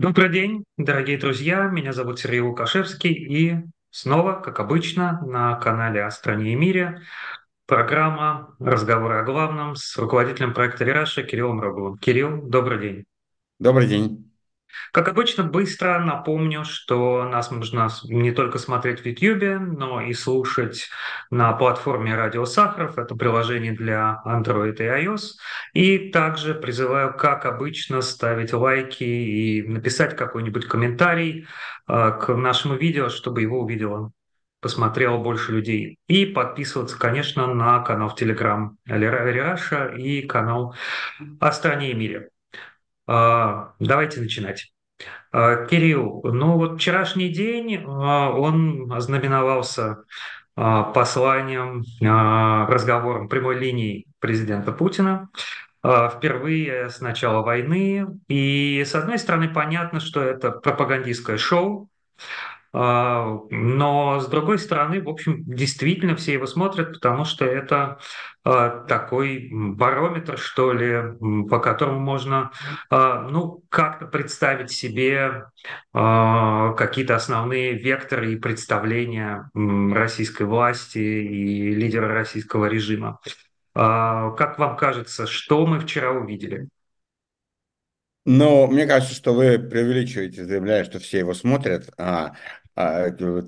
Добрый день, дорогие друзья. Меня зовут Сергей Лукашевский. И снова, как обычно, на канале «О стране и мире» программа «Разговоры о главном» с руководителем проекта «Рераша» Кириллом Роговым. Кирилл, добрый день. Добрый день. Как обычно, быстро напомню, что нас можно не только смотреть в YouTube, но и слушать на платформе Радио Сахаров. Это приложение для Android и iOS. И также призываю, как обычно, ставить лайки и написать какой-нибудь комментарий э, к нашему видео, чтобы его увидело посмотрело больше людей. И подписываться, конечно, на канал в Телеграм Раша и канал о стране и мире. А, давайте начинать. А, Кирилл, ну вот вчерашний день, а, он ознаменовался посланием, разговором прямой линии президента Путина впервые с начала войны. И, с одной стороны, понятно, что это пропагандистское шоу, но, с другой стороны, в общем, действительно все его смотрят, потому что это такой барометр, что ли, по которому можно, а, ну, как-то представить себе какие-то основные векторы и представления российской власти и лидера российского режима. Как вам кажется, что мы вчера увидели? Но мне кажется, что вы преувеличиваете, заявляя, что все его смотрят. А,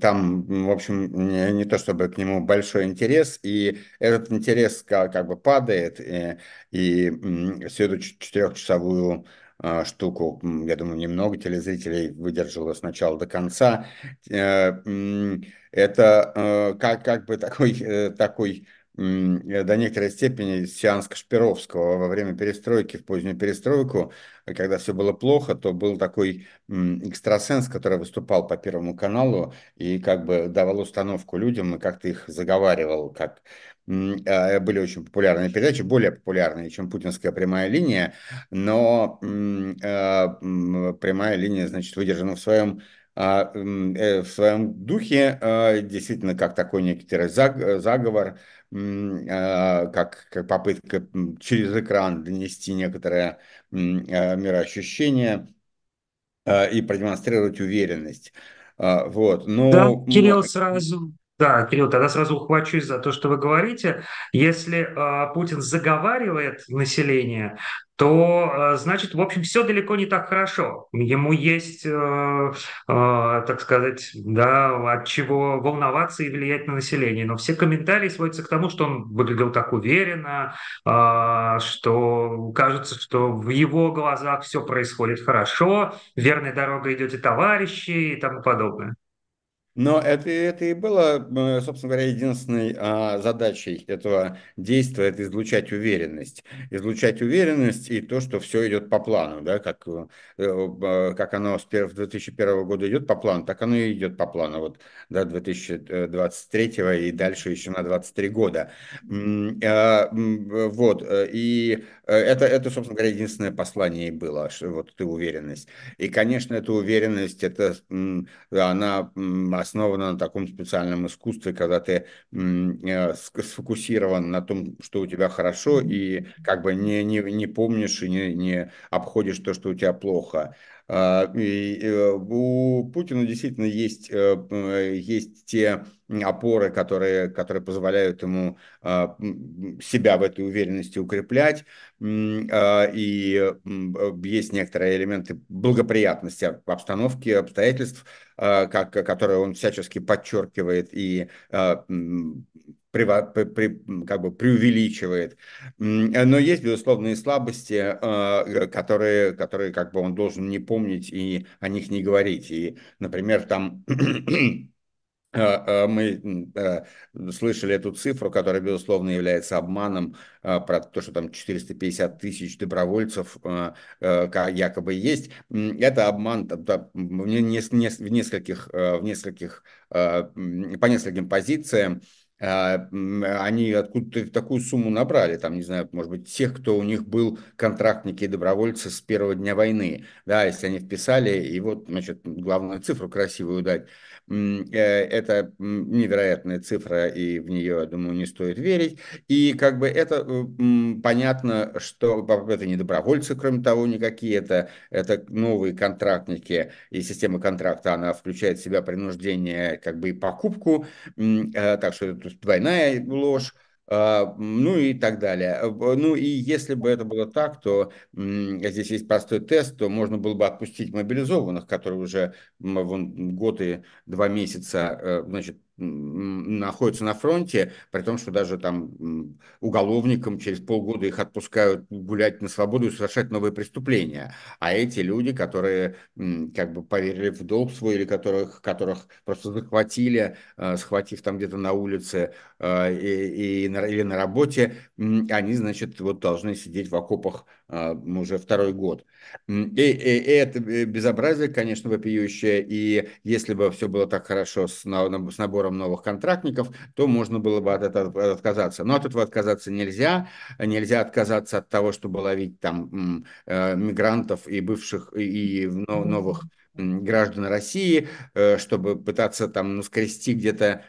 там, в общем, не, не то чтобы к нему большой интерес, и этот интерес как, как бы падает, и, и всю эту четырехчасовую а, штуку, я думаю, немного телезрителей выдержало с начала до конца. Э, это э, как, как бы такой, э, такой Э, до некоторой степени сеанс Кашпировского во время перестройки, в позднюю перестройку, когда все было плохо, то был такой экстрасенс, который выступал по Первому каналу и как бы давал установку людям и как-то их заговаривал, как а, были очень популярные передачи, более популярные, чем путинская прямая линия, но а, прямая линия, значит, выдержана в своем а, э, в своем духе, действительно, как такой некоторый заговор, а, как, как попытка через экран донести некоторое а, мироощущение а, и продемонстрировать уверенность. Вот. Но... Да, Кирилл сразу да, Кирилл, тогда сразу ухвачусь за то, что вы говорите. Если э, Путин заговаривает население, то, э, значит, в общем, все далеко не так хорошо. Ему есть, э, э, так сказать, да, от чего волноваться и влиять на население. Но все комментарии сводятся к тому, что он выглядел так уверенно, э, что кажется, что в его глазах все происходит хорошо, верной дорогой идете товарищи и тому подобное. Но это, это и было, э, собственно говоря, единственной а, задачей этого действия, это излучать уверенность. Излучать уверенность и то, что все идет по плану, да, как, э, э, как оно с 2001 года идет по плану, так оно и идет по плану, вот, до 2023 и дальше еще на 23 года. А, вот, и это, это, собственно говоря, единственное послание и было, что вот эта уверенность. И, конечно, эта уверенность, это, она основана на таком специальном искусстве, когда ты э, сфокусирован на том, что у тебя хорошо, и как бы не, не, не помнишь и не, не обходишь то, что у тебя плохо. А, э, у Путина действительно есть, э, есть те опоры, которые, которые позволяют ему а, себя в этой уверенности укреплять. А, и есть некоторые элементы благоприятности обстановки, обстоятельств, как, которые он всячески подчеркивает и при, при, как бы преувеличивает. Но есть, безусловные слабости, э, которые, которые как бы он должен не помнить и о них не говорить. И, например, там э, э, мы слышали эту цифру, которая, безусловно, является обманом про то, что там 450 тысяч добровольцев якобы есть. Это обман в нескольких, в нескольких, по нескольким позициям. А, они откуда-то такую сумму набрали, там, не знаю, может быть, тех, кто у них был контрактники и добровольцы с первого дня войны, да, если они вписали, и вот, значит, главную цифру красивую дать, э, это невероятная цифра, и в нее, я думаю, не стоит верить, и как бы это понятно, что это не добровольцы, кроме того, никакие, это, это новые контрактники, и система контракта, она включает в себя принуждение, как бы и покупку, э, так что это двойная ложь, а, ну и так далее. Ну и если бы это было так, то здесь есть простой тест, то можно было бы отпустить мобилизованных, которые уже вон, год и два месяца э, значит, находятся на фронте, при том, что даже там уголовникам через полгода их отпускают гулять на свободу и совершать новые преступления. А эти люди, которые как бы поверили в долг свой или которых, которых просто захватили, э, схватив там где-то на улице э, и, и, или на работе, они, значит, вот должны сидеть в окопах уже второй год. И, и, и это безобразие, конечно, вопиющее, и если бы все было так хорошо с, с набором новых контрактников, то можно было бы от этого отказаться. Но от этого отказаться нельзя. Нельзя отказаться от того, чтобы ловить там э, мигрантов и бывших и новых граждан России, э, чтобы пытаться там ну, скрести где-то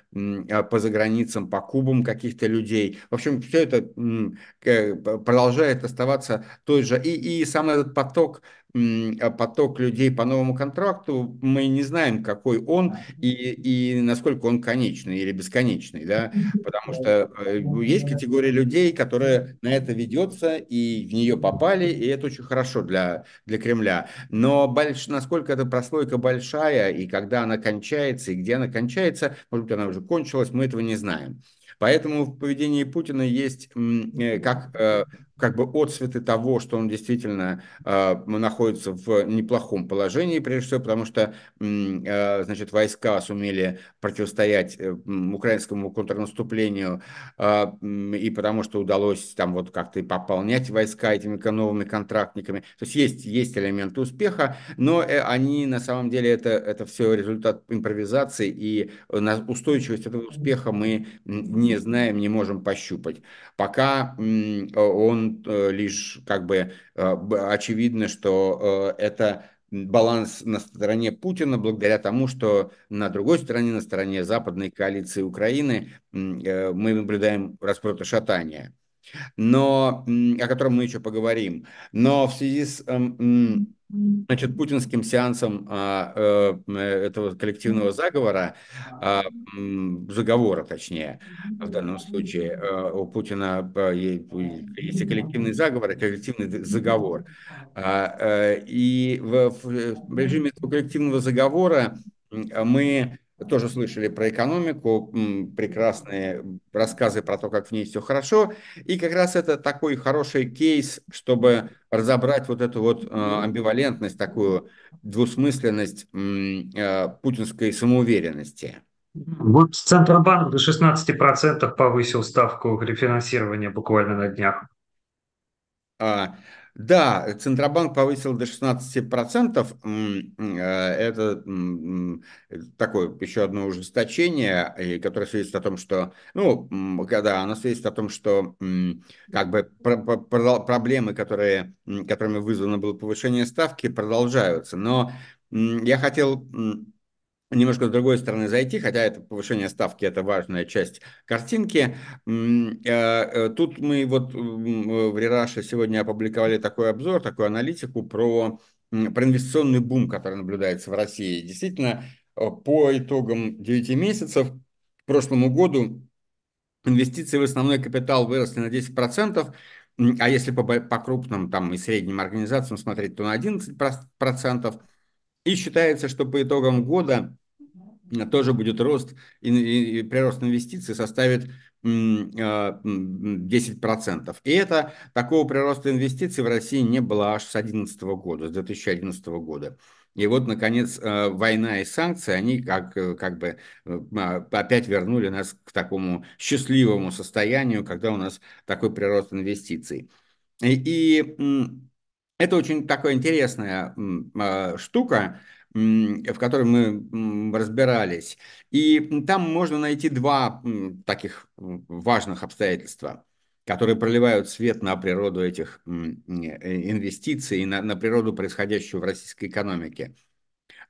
а, по заграницам, по кубам каких-то людей. В общем, все это продолжает оставаться той же. И, и сам этот поток поток людей по новому контракту, мы не знаем, какой он и, и насколько он конечный или бесконечный, да, потому что э, есть категория людей, которые на это ведется и в нее попали, и это очень хорошо для, для Кремля. Но больш, насколько эта прослойка большая, и когда она кончается, и где она кончается, может быть, она уже кончилась, мы этого не знаем. Поэтому в поведении Путина есть э, как, э, как бы отсветы того, что он действительно э, находится в неплохом положении, прежде всего, потому что значит, войска сумели противостоять украинскому контрнаступлению, и потому что удалось там вот как-то и пополнять войска этими новыми контрактниками. То есть есть, есть элементы успеха, но они на самом деле это, это все результат импровизации, и устойчивость этого успеха мы не знаем, не можем пощупать. Пока он э, лишь как бы э, очевидно, что э, это баланс на стороне Путина, благодаря тому, что на другой стороне, на стороне западной коалиции Украины, мы наблюдаем распрото шатания, но, о котором мы еще поговорим. Но в связи с эм, значит, путинским сеансом а, э, этого коллективного заговора, а, заговора точнее, в данном случае, э, у Путина э, есть и коллективный заговор, и коллективный заговор. А, и в, в режиме этого коллективного заговора мы тоже слышали про экономику, прекрасные рассказы про то, как в ней все хорошо. И как раз это такой хороший кейс, чтобы разобрать вот эту вот а, амбивалентность, такую двусмысленность а, путинской самоуверенности. Вот Центробанк до 16% повысил ставку рефинансирования буквально на днях. А, да, Центробанк повысил до 16%. Э, это такое еще одно ужесточение, которое свидетельствует о том, что, ну, когда оно свидетельствует о том, что как бы проблемы, которые, которыми вызвано было повышение ставки, продолжаются. Но я хотел немножко с другой стороны зайти, хотя это повышение ставки – это важная часть картинки. Э, э, тут мы вот в Рераше сегодня опубликовали такой обзор, такую аналитику про, про инвестиционный бум, который наблюдается в России. Действительно, э, по итогам 9 месяцев к прошлому году инвестиции в основной капитал выросли на 10%, а если по, по крупным там, и средним организациям смотреть, то на 11%. И считается, что по итогам года тоже будет рост, и, и прирост инвестиций составит 10%. А, и это такого прироста инвестиций в России не было аж с 2011 года, с 2011 года. И вот, наконец, э, война и санкции, они как, как бы а, опять вернули нас к такому счастливому состоянию, когда у нас такой прирост инвестиций. И, и это очень такая интересная а, штука, в которой мы разбирались. И там можно найти два таких важных обстоятельства которые проливают свет на природу этих э, инвестиций и на, на природу происходящего в российской экономике.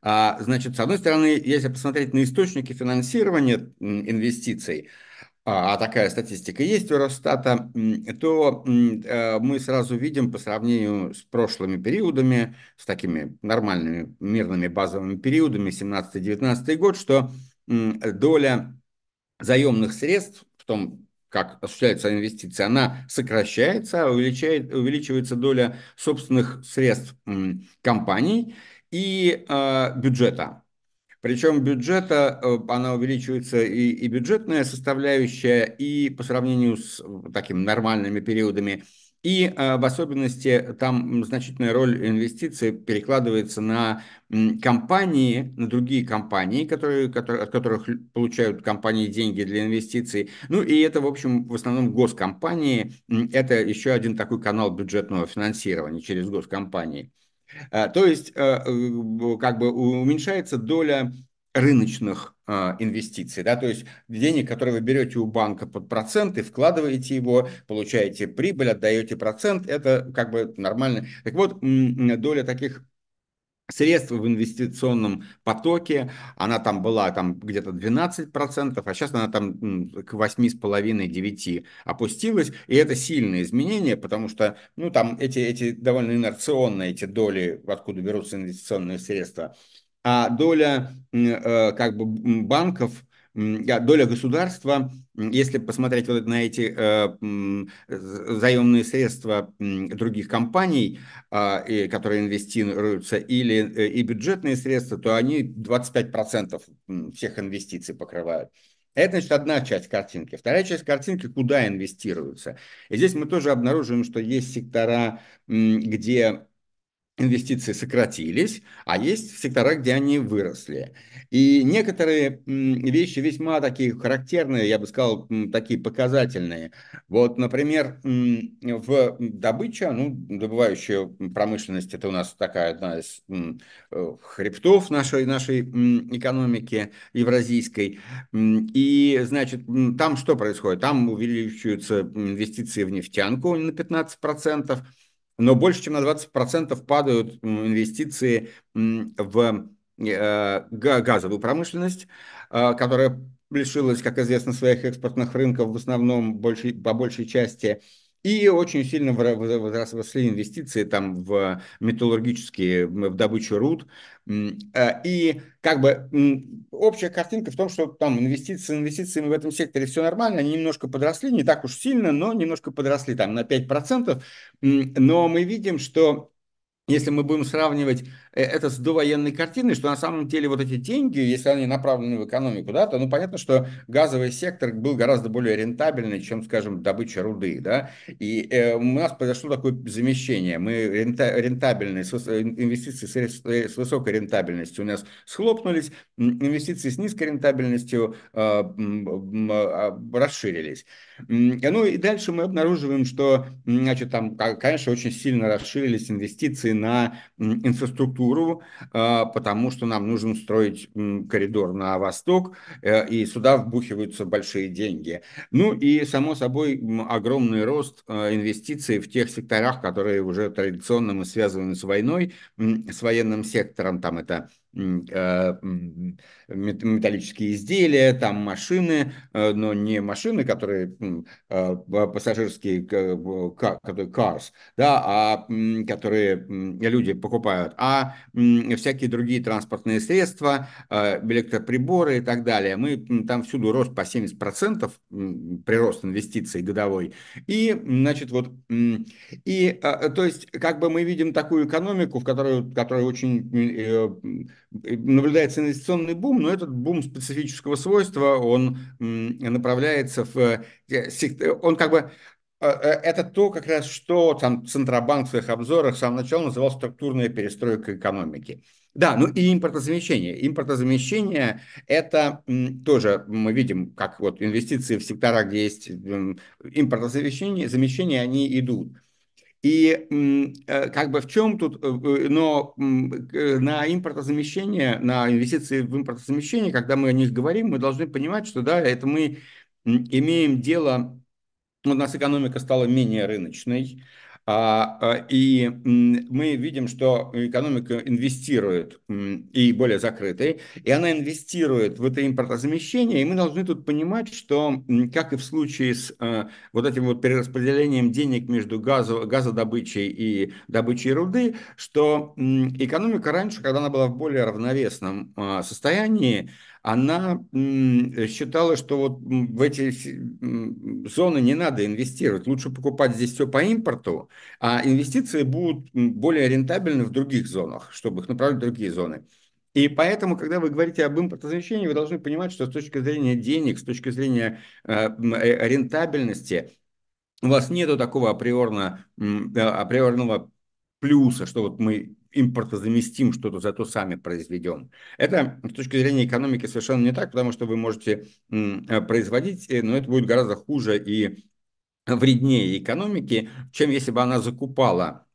А, значит, с одной стороны, если посмотреть на источники финансирования инвестиций, а, а такая статистика есть у Росстата, то э, мы сразу видим по сравнению с прошлыми периодами, с такими нормальными мирными базовыми периодами, 17-19 год, что доля заемных средств в том как осуществляются инвестиции, она сокращается, увеличает, увеличивается доля собственных средств компаний и э, бюджета. Причем бюджета, э, она увеличивается и, и бюджетная составляющая, и по сравнению с такими нормальными периодами – и э, в особенности там значительная роль инвестиций перекладывается на компании, на другие компании, которые, которые, от которых получают компании деньги для инвестиций. Ну и это, в общем, в основном госкомпании. Это еще один такой канал бюджетного финансирования через госкомпании. Э, то есть, э, как бы уменьшается доля рыночных э, инвестиций, да, то есть денег, которые вы берете у банка под проценты, вкладываете его, получаете прибыль, отдаете процент, это как бы нормально. Так вот, доля таких средств в инвестиционном потоке, она там была там где-то 12%, а сейчас она там к 8,5-9 опустилась, и это сильное изменение, потому что, ну, там эти, эти довольно инерционные эти доли, откуда берутся инвестиционные средства, а доля э, как бы банков, доля государства, если посмотреть вот на эти э, заемные средства других компаний, а, которые инвестируются, или э, и бюджетные средства, то они 25% всех инвестиций покрывают. Это, значит, одна часть картинки. Вторая часть картинки, куда инвестируются. И здесь мы тоже обнаруживаем, что есть сектора, где инвестиции сократились, а есть сектора, где они выросли. И некоторые вещи весьма такие характерные, я бы сказал, такие показательные. Вот, например, в добыче, ну, добывающая промышленность, это у нас такая одна из э, хребтов нашей, нашей экономики евразийской. И, значит, там что происходит? Там увеличиваются инвестиции в нефтянку на 15%, но больше чем на 20% падают инвестиции в э, газовую промышленность, э, которая лишилась, как известно, своих экспортных рынков в основном большей, по большей части. И очень сильно возросли инвестиции там в металлургические, в добычу руд. Э, и как бы общая картинка в том, что там инвестиции, инвестициями в этом секторе все нормально, они немножко подросли, не так уж сильно, но немножко подросли там на 5%. Но мы видим, что если мы будем сравнивать э, это с довоенной картиной, что на самом деле вот эти деньги, если они направлены в экономику, да, то ну, понятно, что газовый сектор был гораздо более рентабельный, чем, скажем, добыча руды. Да? И э, у нас произошло такое замещение. Мы рента, рентабельные, с, инвестиции с, э, с высокой рентабельностью у нас схлопнулись, инвестиции с низкой рентабельностью э, э, расширились. Ну и дальше мы обнаруживаем, что, значит, там, конечно, очень сильно расширились инвестиции на инфраструктуру, а, потому что нам нужно строить коридор на восток, э, и сюда вбухиваются большие деньги. Ну и, само собой, огромный рост а, инвестиций в тех секторах, которые уже традиционно мы связаны с войной, с военным сектором, там это Э, металлические изделия, там машины, э, но не машины, которые э, пассажирские, которые cars, да, а которые люди покупают, а всякие другие транспортные средства, электроприборы и так далее. Мы там всюду рост по 70%, прирост инвестиций годовой. И, значит, вот, и, то есть, как бы мы видим такую экономику, в которой, которая очень наблюдается инвестиционный бум, но этот бум специфического свойства, он направляется в... Э, он как бы э, э, это то, как раз, что там Центробанк в своих обзорах с самого начала называл структурная перестройка экономики. Да, ну и импортозамещение. Импортозамещение – это тоже мы видим, как вот инвестиции в сектора, где есть импортозамещение, замещение, они идут. И как бы в чем тут, но на импортозамещение, на инвестиции в импортозамещение, когда мы о них говорим, мы должны понимать, что да, это мы имеем дело, у нас экономика стала менее рыночной, и мы видим, что экономика инвестирует и более закрытой, и она инвестирует в это импортозамещение, и мы должны тут понимать, что, как и в случае с а, вот этим вот перераспределением денег между газо, газодобычей и добычей руды, что экономика раньше, когда она была в более равновесном состоянии, она считала, что вот в эти зоны не надо инвестировать, лучше покупать здесь все по импорту, а инвестиции будут более рентабельны в других зонах, чтобы их направить в другие зоны. И поэтому, когда вы говорите об импортозамещении, вы должны понимать, что с точки зрения денег, с точки зрения э, э, рентабельности, у вас нет такого априорно, априорного плюса, что вот мы импортозаместим что-то, зато сами произведем. Это с точки зрения экономики совершенно не так, потому что вы можете э, производить, э, но это будет гораздо хуже и вреднее экономики, чем если бы она закупала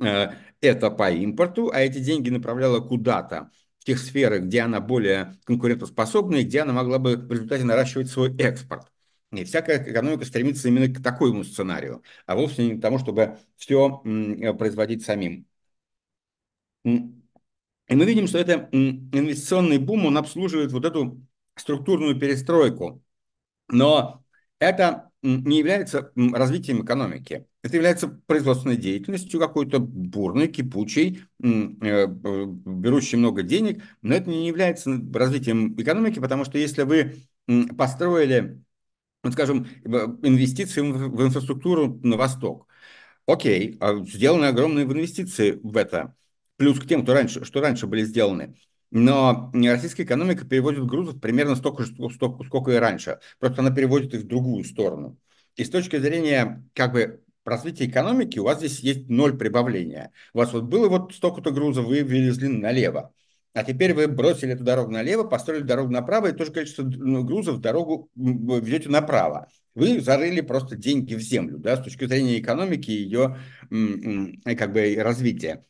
э, это по импорту, а эти деньги направляла куда-то в тех сферах, где она более конкурентоспособна и где она могла бы в результате наращивать свой экспорт. И всякая экономика стремится именно к такому сценарию, а вовсе не к тому, чтобы все производить самим. И мы видим, что это инвестиционный бум, он обслуживает вот эту структурную перестройку. Но это не является развитием экономики. Это является производственной деятельностью какой-то бурной, кипучей, э, берущей много денег, но это не является развитием экономики, потому что если вы построили, скажем, инвестиции в инфраструктуру на восток, окей, а сделаны огромные инвестиции в это – плюс к тем, кто раньше, что раньше были сделаны. Но российская экономика переводит грузов примерно столько же, столько, сколько и раньше. Просто она переводит их в другую сторону. И с точки зрения как бы развития экономики у вас здесь есть ноль прибавления. У вас вот было вот столько-то грузов, вы вывезли налево. А теперь вы бросили эту дорогу налево, построили дорогу направо, и то же количество ну, грузов дорогу ведете направо. Вы зарыли просто деньги в землю, да, с точки зрения экономики и ее как бы развития.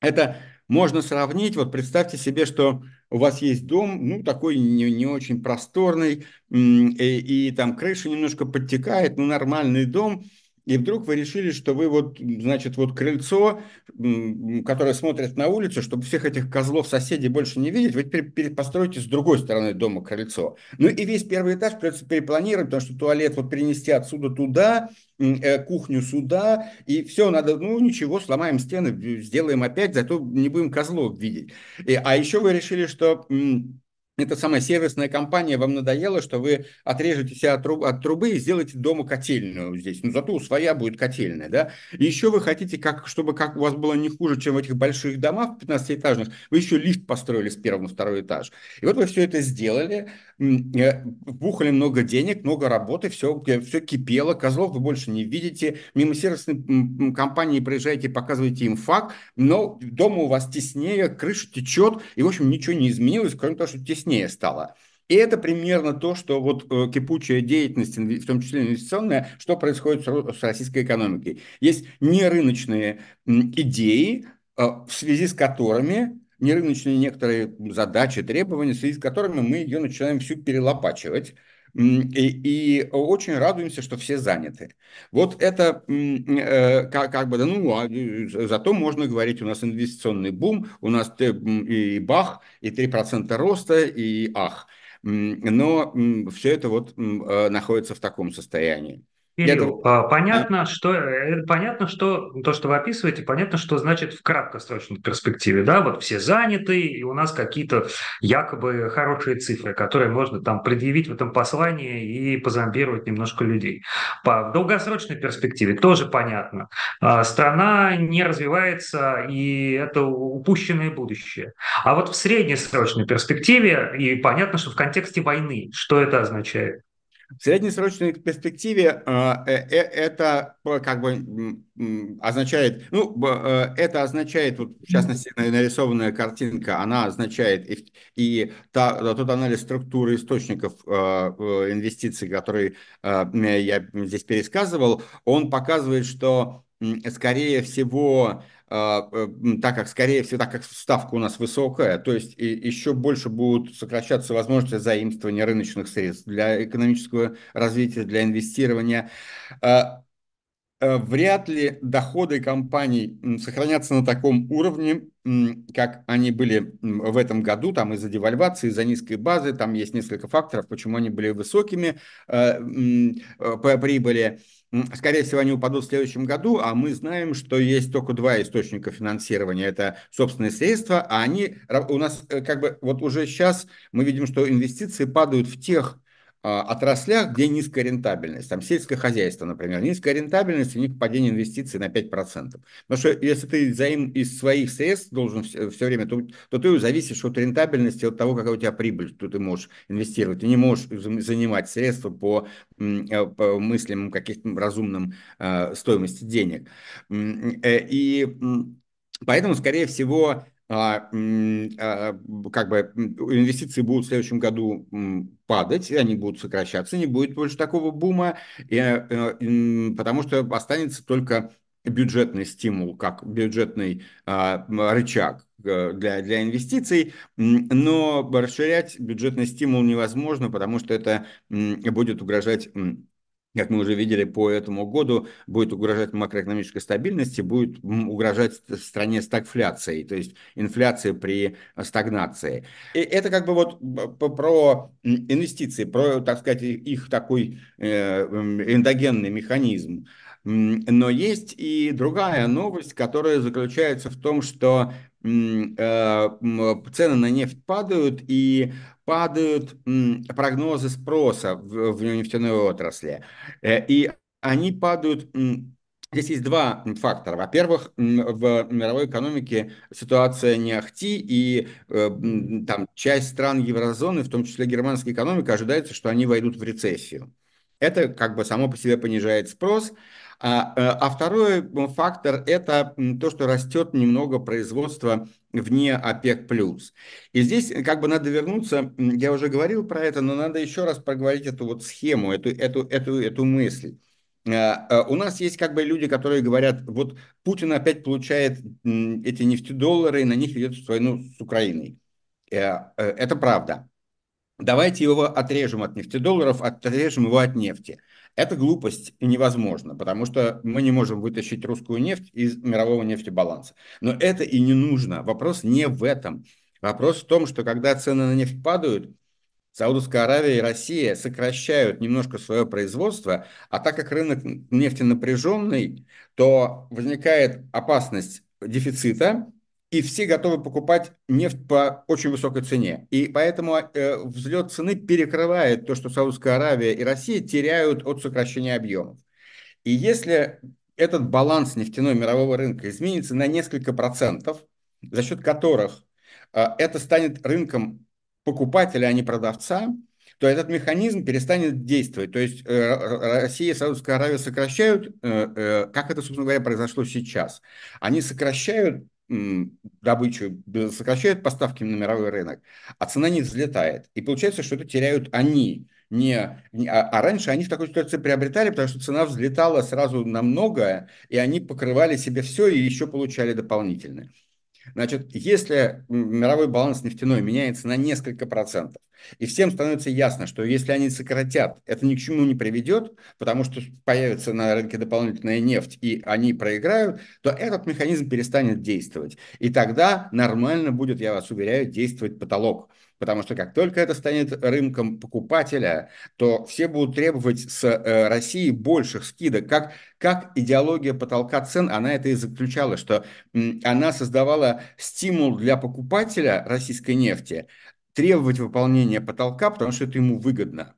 Это можно сравнить, вот представьте себе, что у вас есть дом, ну, такой не, не очень просторный, и, и там крыша немножко подтекает, ну, нормальный дом, и вдруг вы решили, что вы вот, значит, вот крыльцо, которое смотрит на улицу, чтобы всех этих козлов соседей больше не видеть, вы теперь построите с другой стороны дома крыльцо. Ну и весь первый этаж придется перепланировать, потому что туалет вот перенести отсюда туда, э, кухню сюда, и все, надо, ну ничего, сломаем стены, сделаем опять, зато не будем козлов видеть. И, а еще вы решили, что эта самая сервисная компания вам надоела, что вы отрежете себя от, труб, от трубы и сделаете дома котельную здесь. Но зато своя будет котельная, да. И еще вы хотите, как, чтобы как у вас было не хуже, чем в этих больших домах 15-этажных, вы еще лифт построили с первого на второй этаж. И вот вы все это сделали, э, вбухали много денег, много работы, все, все кипело, козлов вы больше не видите, мимо сервисной компании проезжаете, показываете им факт, но дома у вас теснее, крыша течет, и, в общем, ничего не изменилось, кроме того, что теснее теснее стало. И это примерно то, что вот э, кипучая деятельность, в том числе инвестиционная, что происходит с российской экономикой. Есть нерыночные идеи, э, в связи с которыми нерыночные некоторые задачи, требования, в связи с которыми мы ее начинаем всю перелопачивать. И, и очень радуемся, что все заняты. Вот это э, как, как бы, да, ну, а, зато можно говорить, у нас инвестиционный бум, у нас и бах, и 3% роста, и ах. Но все это вот э, находится в таком состоянии. Кирилл, это... понятно, что, э, понятно, что то, что вы описываете, понятно, что значит в краткосрочной перспективе, да, вот все заняты, и у нас какие-то якобы хорошие цифры, которые можно там предъявить в этом послании и позомбировать немножко людей. По в долгосрочной перспективе тоже понятно. А, страна не развивается, и это упущенное будущее. А вот в среднесрочной перспективе, и понятно, что в контексте войны, что это означает? В среднесрочной перспективе а, э, э, это как бы означает, ну, э, это означает, вот, в частности, нарисованная картинка, она означает и, и та, тот анализ структуры источников инвестиций, который я здесь пересказывал, он показывает, что скорее всего, э, так как, скорее всего, так как ставка у нас высокая, то есть еще больше будут сокращаться возможности заимствования рыночных средств для экономического развития, для инвестирования. А, Э, вряд ли доходы компаний сохранятся на таком уровне, как они были в этом году, там из-за девальвации, из-за низкой базы, там есть несколько факторов, почему они были высокими э, э, по прибыли. Скорее всего, они упадут в следующем году, а мы знаем, что есть только два источника финансирования. Это собственные средства, а они у нас как бы вот уже сейчас мы видим, что инвестиции падают в тех отраслях, где низкая рентабельность. Там сельское хозяйство, например. Низкая рентабельность, у них падение инвестиций на 5%. Потому что если ты заим из своих средств должен все, все время, то, то ты зависишь от рентабельности, от того, какая у тебя прибыль, что ты можешь инвестировать. Ты не можешь занимать средства по, э, по мыслям каких-то разумным э, стоимости денег. Э, и поэтому, скорее всего, а, а, как бы инвестиции будут в следующем году падать, они будут сокращаться, не будет больше такого бума, и, э, потому что останется только бюджетный стимул, как бюджетный а, рычаг э, для, для инвестиций, но расширять бюджетный стимул невозможно, потому что это будет угрожать как мы уже видели по этому году, будет угрожать макроэкономической стабильности, будет угрожать стране стагфляцией, то есть инфляции при стагнации. И это как бы вот про инвестиции, про, так сказать, их такой э, эндогенный механизм. Но есть и другая новость, которая заключается в том, что э, цены на нефть падают, и падают прогнозы спроса в, нефтяной отрасли. Э, и они падают Здесь есть два фактора. Во-первых, в мировой экономике ситуация не ахти, и э, там часть стран еврозоны, в том числе германская экономика, ожидается, что они войдут в рецессию. Это как бы само по себе понижает спрос, а, э, а второй фактор – это то, что растет немного производство вне ОПЕК+. И здесь как бы надо вернуться, я уже говорил про это, но надо еще раз проговорить эту вот схему, эту, эту, эту, эту мысль. Э, э, у нас есть как бы люди, которые говорят, вот Путин опять получает эти нефтедоллары, и на них идет войну с Украиной. Это правда. Давайте его отрежем от нефтедолларов, отрежем его от нефти. Это глупость невозможно, потому что мы не можем вытащить русскую нефть из мирового нефтебаланса. Но это и не нужно. Вопрос не в этом. Вопрос в том, что когда цены на нефть падают, Саудовская Аравия и Россия сокращают немножко свое производство, а так как рынок нефти напряженный, то возникает опасность дефицита, и все готовы покупать нефть по очень высокой цене. И поэтому э, взлет цены перекрывает то, что Саудовская Аравия и Россия теряют от сокращения объемов. И если этот баланс нефтяной мирового рынка изменится на несколько процентов, за счет которых э, это станет рынком покупателя, а не продавца, то этот механизм перестанет действовать. То есть э, Россия и Саудовская Аравия сокращают, э, э, как это, собственно говоря, произошло сейчас. Они сокращают добычу, сокращают поставки на мировой рынок, а цена не взлетает. И получается, что это теряют они. Не, а, а раньше они в такой ситуации приобретали, потому что цена взлетала сразу на многое, и они покрывали себе все и еще получали дополнительное. Значит, если мировой баланс нефтяной меняется на несколько процентов, и всем становится ясно, что если они сократят, это ни к чему не приведет, потому что появится на рынке дополнительная нефть, и они проиграют, то этот механизм перестанет действовать. И тогда нормально будет, я вас уверяю, действовать потолок. Потому что как только это станет рынком покупателя, то все будут требовать с э, России больших скидок. Как, как идеология потолка цен, она это и заключала, что м, она создавала стимул для покупателя российской нефти требовать выполнения потолка, потому что это ему выгодно.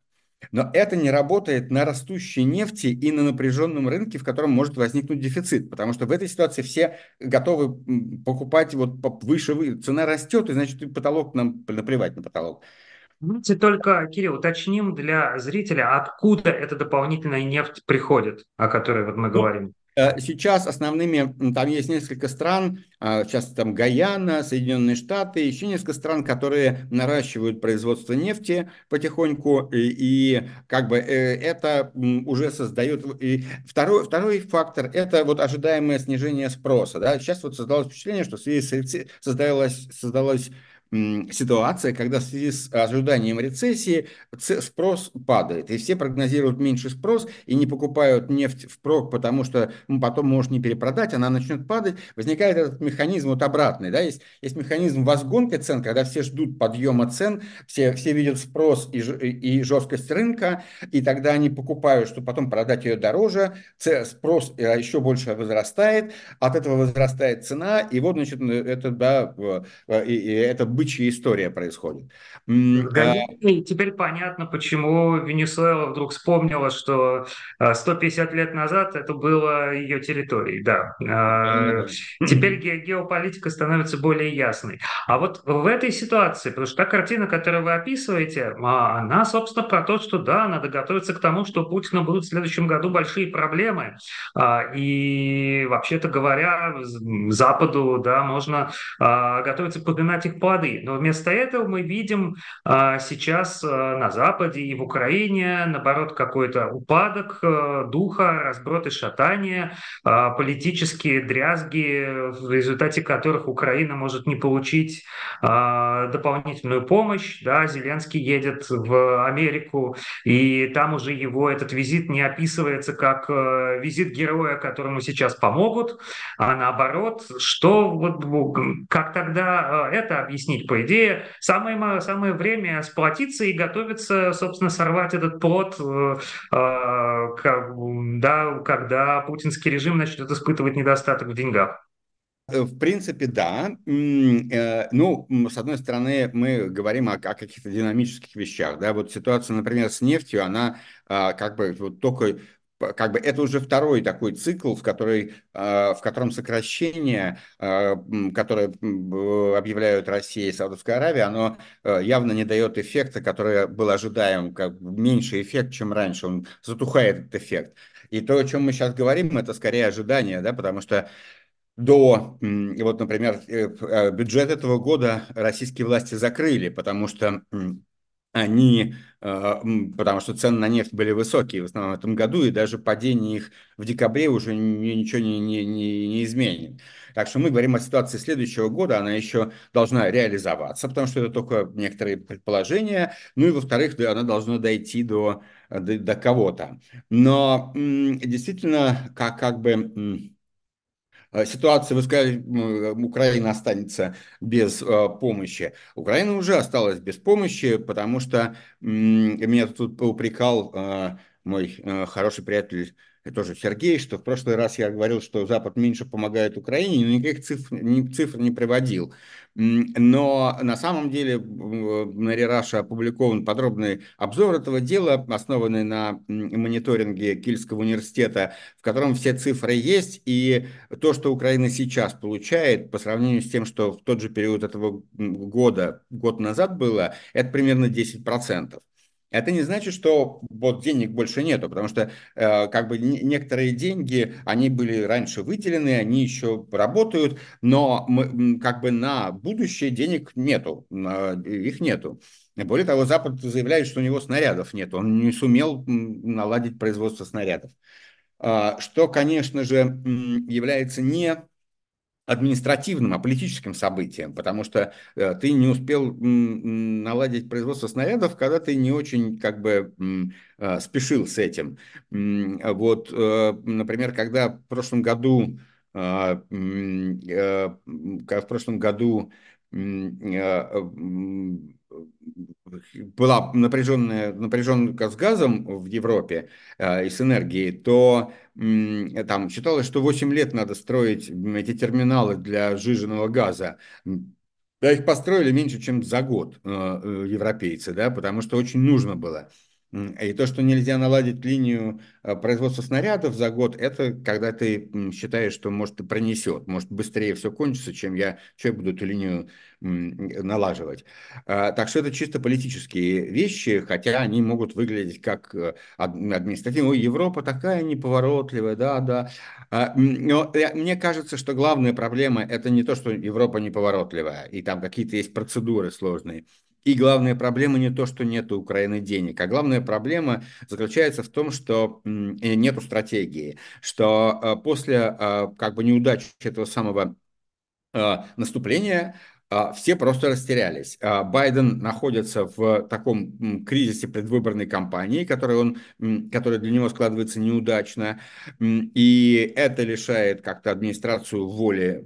Но это не работает на растущей нефти и на напряженном рынке, в котором может возникнуть дефицит, потому что в этой ситуации все готовы покупать вот выше, цена растет, и значит потолок нам наплевать на потолок. Давайте только, Кирилл, уточним для зрителя, откуда эта дополнительная нефть приходит, о которой вот мы ну, говорим. Э, сейчас основными, там есть несколько стран, а, сейчас там Гаяна, Соединенные Штаты, еще несколько стран, которые наращивают производство нефти потихоньку, и, и как бы э, это уже создает... И второй, второй фактор – это вот ожидаемое снижение спроса. Да? Сейчас вот создалось впечатление, что в связи с создалось, создалось ситуация, когда в связи с ожиданием рецессии спрос падает, и все прогнозируют меньший спрос и не покупают нефть впрок, потому что потом может не перепродать, она начнет падать, возникает этот механизм вот обратный, да, есть, есть механизм возгонки цен, когда все ждут подъема цен, все, все видят спрос и, и жесткость рынка, и тогда они покупают, чтобы потом продать ее дороже, спрос э, еще больше возрастает, от этого возрастает цена, и вот, значит, это, да, и, и это бычья история происходит. А и теперь понятно, почему Венесуэла вдруг вспомнила, что 150 а, лет назад это было ее территорией. Да. А, теперь геополитика становится более ясной. А вот в этой ситуации, потому что та картина, которую вы описываете, она, собственно, про то, что да, надо готовиться к тому, что у Путина будут в следующем году большие проблемы. И, вообще-то говоря, Западу да, можно готовиться подминать их плоды. Но вместо этого мы видим а, сейчас а, на Западе и в Украине, наоборот, какой-то упадок а, духа, разброд и шатание, а, политические дрязги, в результате которых Украина может не получить дополнительную помощь. Да, Зеленский едет в Америку, и там уже его этот визит не описывается как а, визит героя, которому сейчас помогут, а наоборот, что вот как тогда а, это объяснить? Объяснить. По идее, самое, самое время сплотиться и готовиться, собственно, сорвать этот плод, э, э, да, когда путинский режим начнет испытывать недостаток в деньгах. Э, в принципе, да. Ну, с одной стороны, мы говорим о, о каких-то динамических вещах. Да? Вот ситуация, например, с нефтью, она а, как бы вот только как бы это уже второй такой цикл, в, который, а, в котором сокращение, а, которое объявляют Россия и Саудовская Аравия, оно а, явно не дает эффекта, который был ожидаем, как меньший эффект, чем раньше, он затухает этот эффект. И то, о чем мы сейчас говорим, это скорее ожидание, да, потому что до, вот, например, э, бюджет этого года российские власти закрыли, потому что они, а, потому что цены на нефть были высокие в основном в этом году, и даже падение их в декабре уже ничего не, не, не, не изменит. Так что мы говорим о ситуации следующего года, она еще должна реализоваться, потому что это только некоторые предположения, ну и во-вторых, она должна дойти до, до, до кого-то. Но действительно, как, как бы Э, ситуация, вы сказали, Украина останется без э, помощи. Украина уже осталась без помощи, потому что меня тут упрекал э, мой хороший приятель тоже Сергей, что в прошлый раз я говорил, что Запад меньше помогает Украине, но никаких цифр, ни, цифр не приводил. Но на самом деле на Рераша опубликован подробный обзор этого дела, основанный на мониторинге Кильского университета, в котором все цифры есть, и то, что Украина сейчас получает по сравнению с тем, что в тот же период этого года, год назад было, это примерно 10%. Это не значит, что вот денег больше нету, потому что э, как бы некоторые деньги, они были раньше выделены, они еще работают, но мы, как бы на будущее денег нету, э, их нету. Более того, Запад заявляет, что у него снарядов нет, он не сумел наладить производство снарядов. Э, что, конечно же, является не административным, а политическим событием, потому что э, ты не успел наладить производство снарядов, когда ты не очень как бы э, спешил с этим. Вот, э, например, когда в прошлом году э, в прошлом году была напряженная, напряженка с газом в Европе э, и с энергией, то э, там считалось, что 8 лет надо строить эти терминалы для сжиженного газа. Да, их построили меньше, чем за год э, э европейцы, да, потому что очень нужно было. И то, что нельзя наладить линию э, производства снарядов за год, это когда ты считаешь, что может и пронесет, может быстрее все кончится, чем я, что я буду эту линию налаживать. А, так что это чисто политические вещи, хотя они могут выглядеть как э, административные. Европа такая неповоротливая, да, да. А, но мне кажется, что главная проблема это не то, что Европа неповоротливая, и там какие-то есть процедуры сложные. И главная проблема не то, что нет у Украины денег, а главная проблема заключается в том, что нет стратегии, что э, после э, как бы неудачи этого самого э, наступления все просто растерялись. А, Байден находится в таком кризисе предвыборной кампании, который, он, который для него складывается неудачно, и это лишает как-то администрацию воли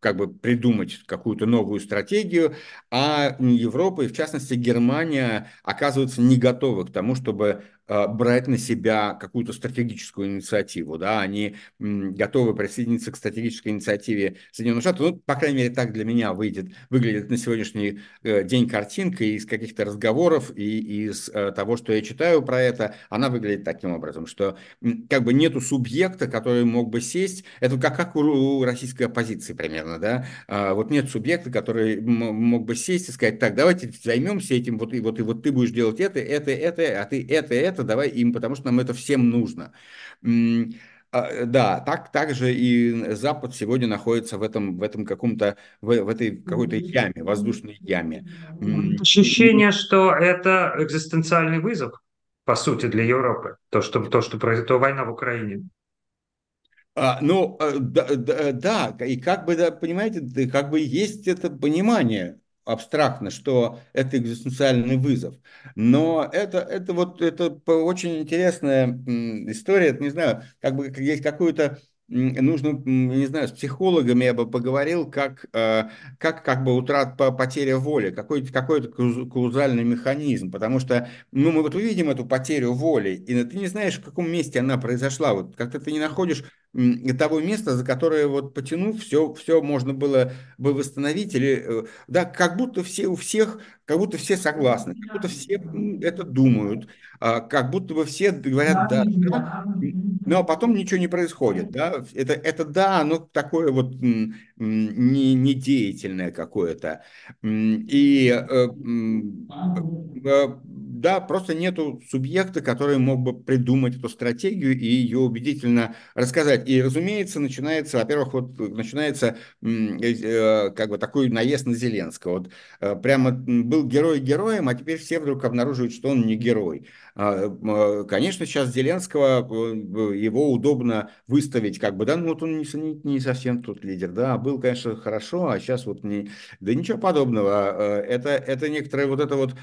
как бы придумать какую-то новую стратегию, а Европа и, в частности, Германия оказываются не готовы к тому, чтобы брать на себя какую-то стратегическую инициативу, да, они готовы присоединиться к стратегической инициативе Соединенных Штатов, ну, по крайней мере, так для меня выйдет, выглядит на сегодняшний э, день картинка из каких-то разговоров и из э, того, что я читаю про это, она выглядит таким образом, что как бы нету субъекта, который мог бы сесть, это как, как у российской оппозиции примерно, да, вот нет субъекта, который мог бы сесть и сказать, так, давайте займемся этим, вот и вот, и вот ты будешь делать это, это, это, а ты это, это, это, давай им, потому что нам это всем нужно. А, да, так, также и Запад сегодня находится в этом, в этом каком-то, в, в этой какой-то яме, воздушной яме. Ощущение, что это экзистенциальный вызов, по сути, для Европы, то, что, то, что произойдет, война в Украине. А, ну, э, да, да, да, и как бы, да, понимаете, как бы есть это понимание, абстрактно, что это экзистенциальный вызов. Но это, это вот это очень интересная история, не знаю, как бы есть какую-то нужно, не знаю, с психологами я бы поговорил, как, э, как, как бы утрат потеря воли, какой-то какой каузальный механизм, потому что, ну, мы вот увидим эту потерю воли, и ты не знаешь, в каком месте она произошла, вот как-то ты не находишь того места, за которое вот потянув, все, все можно было бы восстановить, или, э, да, как будто все у всех, как будто все согласны, как будто все это думают, а, как будто бы все говорят «да», да но а потом ничего не происходит, да, это, это да, оно такое вот не, не деятельное какое-то, и э, э, да, просто нету субъекта, который мог бы придумать эту стратегию и ее убедительно рассказать. И, разумеется, начинается, во-первых, вот начинается э, как бы такой наезд на Зеленского. Вот э, прямо был герой героем, а теперь все вдруг обнаруживают, что он не герой. А, э, конечно, сейчас Зеленского, его удобно выставить, как бы, да, ну вот он не, не совсем тот лидер, да, был, конечно, хорошо, а сейчас вот не, да ничего подобного. Это, это некоторое вот это вот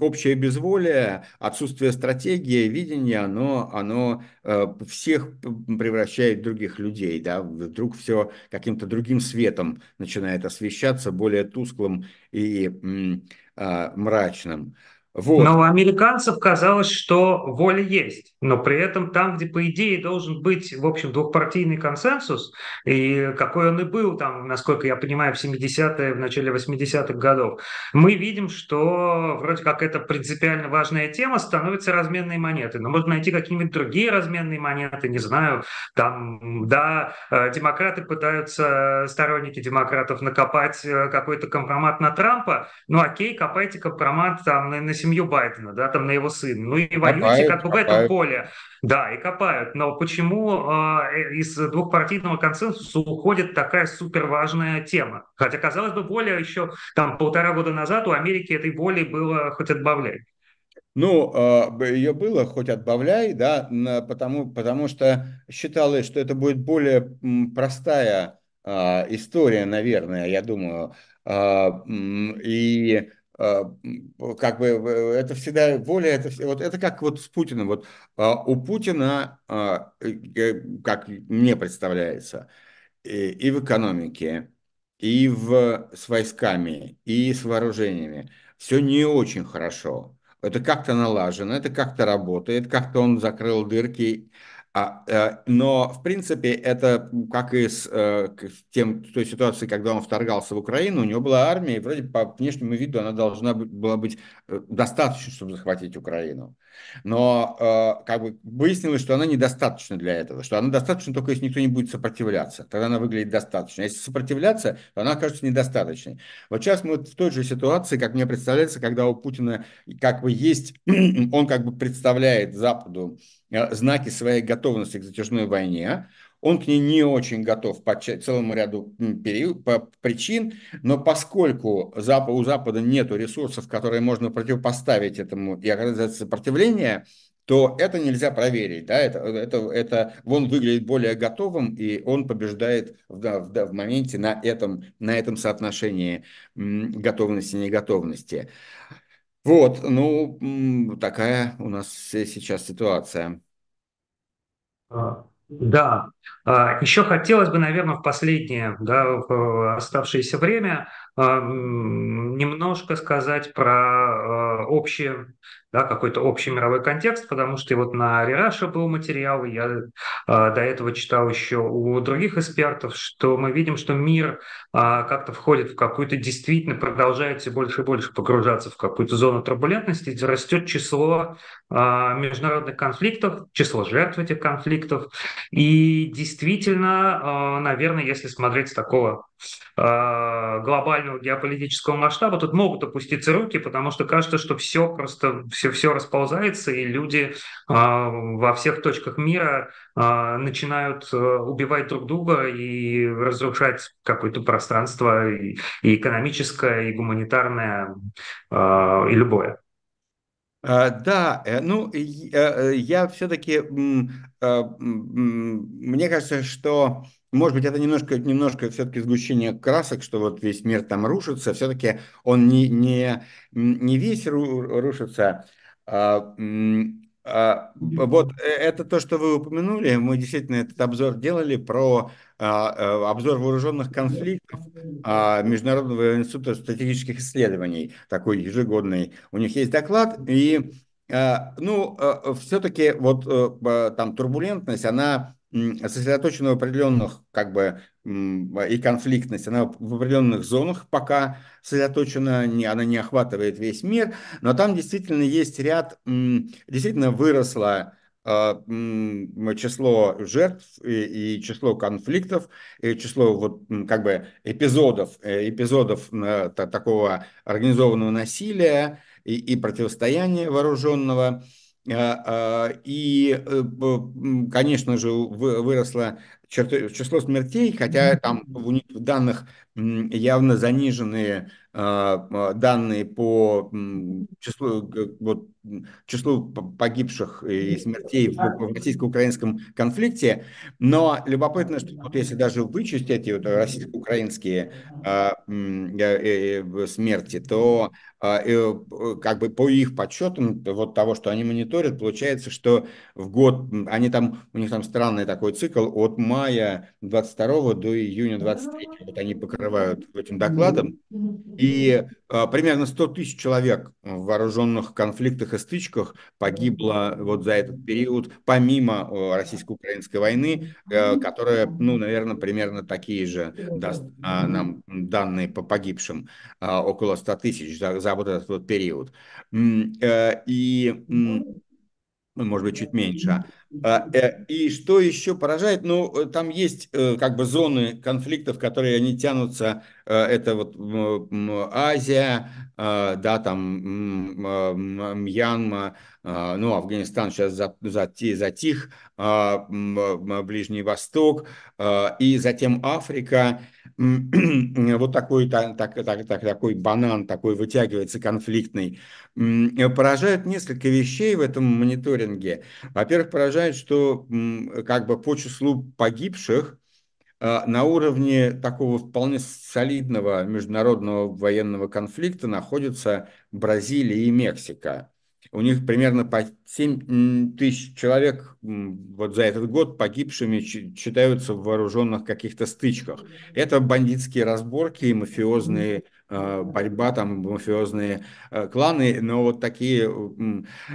общее безволие, более отсутствие стратегии, видения, оно, оно э, всех превращает в других людей, да, вдруг все каким-то другим светом начинает освещаться, более тусклым и э, мрачным. Вот. Но у американцев казалось, что воля есть, но при этом там, где по идее должен быть, в общем, двухпартийный консенсус, и какой он и был там, насколько я понимаю, в 70-е, в начале 80-х годов, мы видим, что вроде как это принципиально важная тема становится разменной монетой. Но можно найти какие-нибудь другие разменные монеты, не знаю, там, да, э, демократы пытаются, сторонники демократов, накопать э, какой-то компромат на Трампа, ну окей, копайте компромат там на семью Байдена, да, там на его сына. Ну и воюйте как бы в этом поле. Да, и копают. Но почему э, из двухпартийного консенсуса уходит такая суперважная тема? Хотя, казалось бы, воля еще там полтора года назад у Америки этой воли было хоть отбавляй. Ну, а, ее было, хоть отбавляй, да, потому, потому что считалось, что это будет более простая а, история, наверное, я думаю. А, и а, как бы э, это всегда воля, это, вот это как вот с Путиным. Вот а, у Путина, а, э, как мне представляется, и в экономике, и в, с войсками, и с вооружениями все не очень хорошо. Это как-то налажено, это как-то работает, как-то он закрыл дырки, А, э, но, в принципе, это как и с э, тем, той ситуацией, когда он вторгался в Украину, у него была армия, и вроде по внешнему виду она должна была быть э, достаточно, чтобы захватить Украину. Но как бы выяснилось, что она недостаточна для этого, что она достаточна только если никто не будет сопротивляться. Тогда она выглядит достаточно. Если сопротивляться, то она окажется недостаточной. Вот сейчас мы в той же ситуации, как мне представляется, когда у Путина как бы есть, он как бы представляет Западу Э, знаки своей готовности к затяжной войне. Он к ней не очень готов по целому ряду причин, но поскольку у Запада нет ресурсов, которые можно противопоставить этому и оказать сопротивление, то это нельзя проверить. Да? Это, это, это, он выглядит более готовым, и он побеждает в, в, в моменте на этом, на этом соотношении готовности и неготовности. Вот, ну, такая у нас сейчас ситуация. Да, а, еще хотелось бы, наверное, в последнее, да, в оставшееся время немножко сказать про общий, да, какой-то общий мировой контекст, потому что и вот на Рераше был материал, и я до этого читал еще у других экспертов, что мы видим, что мир как-то входит в какую-то действительно, продолжает все больше и больше погружаться в какую-то зону турбулентности, растет число международных конфликтов, число жертв этих конфликтов, и действительно, наверное, если смотреть с такого глобального геополитического масштаба, тут могут опуститься руки, потому что кажется, что все просто все, все расползается, и люди во всех точках мира начинают убивать друг друга и разрушать какое-то пространство и, экономическое, и гуманитарное, и любое. Да, э, ну, э, я все-таки, мне кажется, что, может быть, это немножко, немножко все-таки сгущение красок, что вот весь мир там рушится, все-таки он не, не, не весь рушится, а, вот э, это то, что вы упомянули, мы действительно этот обзор делали про обзор вооруженных конфликтов а, Международного института стратегических исследований, такой ежегодный. У них есть доклад, и а, ну, а, все-таки вот э, там турбулентность, она сосредоточена в определенных, как бы, и конфликтность, она в определенных зонах пока сосредоточена, не, она не охватывает весь мир, но там действительно есть ряд, действительно выросло а, число жертв и, и число конфликтов, и число вот как бы эпизодов, э, эпизодов такого организованного насилия и, и противостояния вооруженного. А, а, и, э, конечно же, выросло число смертей, хотя там у них в данных явно заниженные данные по числу, вот, числу погибших и смертей в российско-украинском конфликте. Но любопытно, что вот если даже вычесть эти вот российско-украинские э, э, смерти, то э, как бы по их подсчетам вот того, что они мониторят, получается, что в год они там у них там странный такой цикл от мая 22 до июня 23. Вот они покрывают этим докладом. И э, примерно 100 тысяч человек в вооруженных конфликтах и стычках погибло вот за этот период, помимо э, российско-украинской войны, э, которая, ну, наверное, примерно такие же даст э, нам данные по погибшим, э, около 100 тысяч за, за вот этот вот период. Э, и ну, может быть, чуть меньше. А, э, и что еще поражает? Ну, э, там есть э, как бы зоны конфликтов, которые они тянутся. Это вот Азия, да, там Мьянма, ну, Афганистан сейчас затих, Ближний Восток, и затем Африка. Вот такой, так, так, так, такой банан, такой вытягивается конфликтный. Поражают несколько вещей в этом мониторинге. Во-первых, поражает, что как бы по числу погибших а, на уровне такого вполне солидного международного военного конфликта находятся Бразилия и Мексика. У них примерно по 7 тысяч человек вот за этот год погибшими считаются в вооруженных каких-то стычках. Это бандитские разборки, мафиозные Э, борьба, там, мафиозные э, кланы, но вот такие...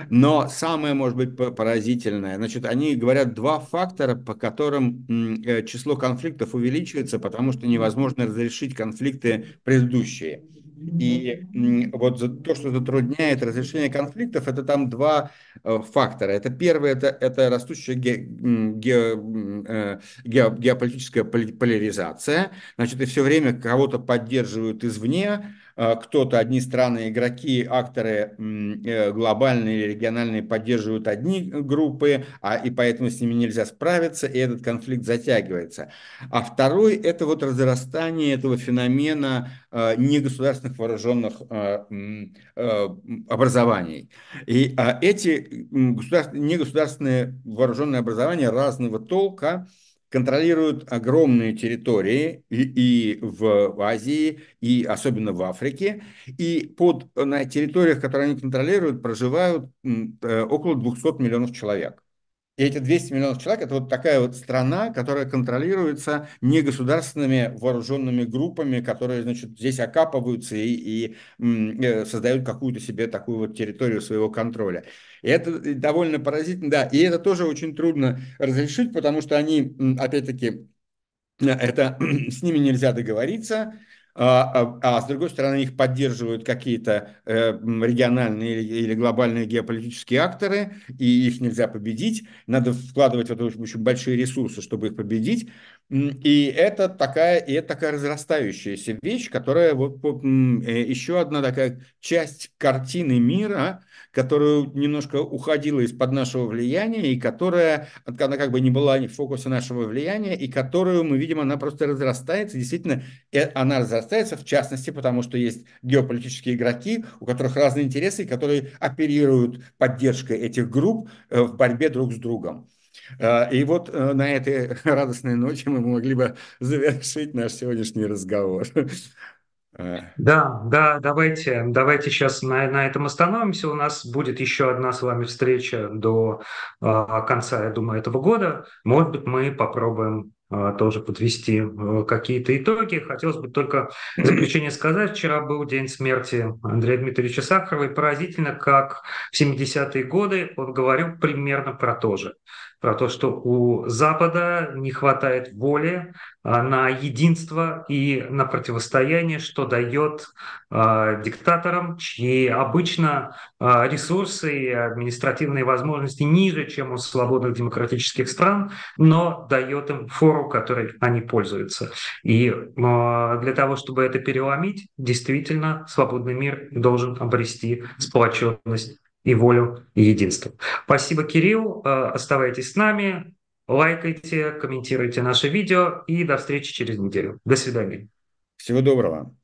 Но самое, может быть, поразительное, значит, они говорят два фактора, по которым э, число конфликтов увеличивается, потому что невозможно разрешить конфликты предыдущие. И вот то, что затрудняет разрешение конфликтов, это там два э, фактора. Это первое, это, это растущая ге, ге, э, ге, геополитическая поляризация. Значит, и все время кого-то поддерживают извне, кто-то, одни страны, игроки, акторы э, глобальные или региональные поддерживают одни группы, а, и поэтому с ними нельзя справиться, и этот конфликт затягивается. А второй – это вот разрастание этого феномена а, негосударственных вооруженных образований. И эти негосударственные вооруженные образования разного толка – контролируют огромные территории и, и в Азии, и особенно в Африке. И под, на территориях, которые они контролируют, проживают э, около 200 миллионов человек. И эти 200 миллионов человек – это вот такая вот страна, которая контролируется негосударственными вооруженными группами, которые, значит, здесь окапываются и, и э, создают какую-то себе такую вот территорию своего контроля. И это довольно поразительно, да, и это тоже очень трудно разрешить, потому что они, опять-таки, это, с ними нельзя договориться, а, а, а с другой стороны их поддерживают какие-то э, региональные или, или глобальные геополитические акторы, и их нельзя победить. Надо вкладывать в это очень большие ресурсы, чтобы их победить. И это такая, и это такая разрастающаяся вещь, которая вот, э, еще одна такая часть картины мира, которая немножко уходила из-под нашего влияния, и которая, она как бы не была в фокусе нашего влияния, и которую мы видим, она просто разрастается. Действительно, она разрастается, в частности, потому что есть геополитические игроки, у которых разные интересы, которые оперируют поддержкой этих групп э, в борьбе друг с другом. А, и вот э, на этой радостной ночи мы могли бы завершить наш сегодняшний разговор. А. Да, да, давайте, давайте сейчас на, на этом остановимся. У нас будет еще одна с вами встреча до э, конца, я думаю, этого года. Может быть, мы попробуем э, тоже подвести э, какие-то итоги. Хотелось бы только в заключение сказать, вчера был день смерти Андрея Дмитриевича Сахарова, и поразительно, как в 70-е годы он говорил примерно про то же про то, что у Запада не хватает воли а, на единство и на противостояние, что дает э, диктаторам, чьи обычно э, ресурсы и административные возможности ниже, чем у свободных демократических стран, но дает им фору, которой они пользуются. И э, для того, чтобы это переломить, действительно свободный мир должен обрести сплоченность и волю, и единство. Спасибо, Кирилл. Э, оставайтесь с нами, лайкайте, комментируйте наше видео и до встречи через неделю. До свидания. Всего доброго.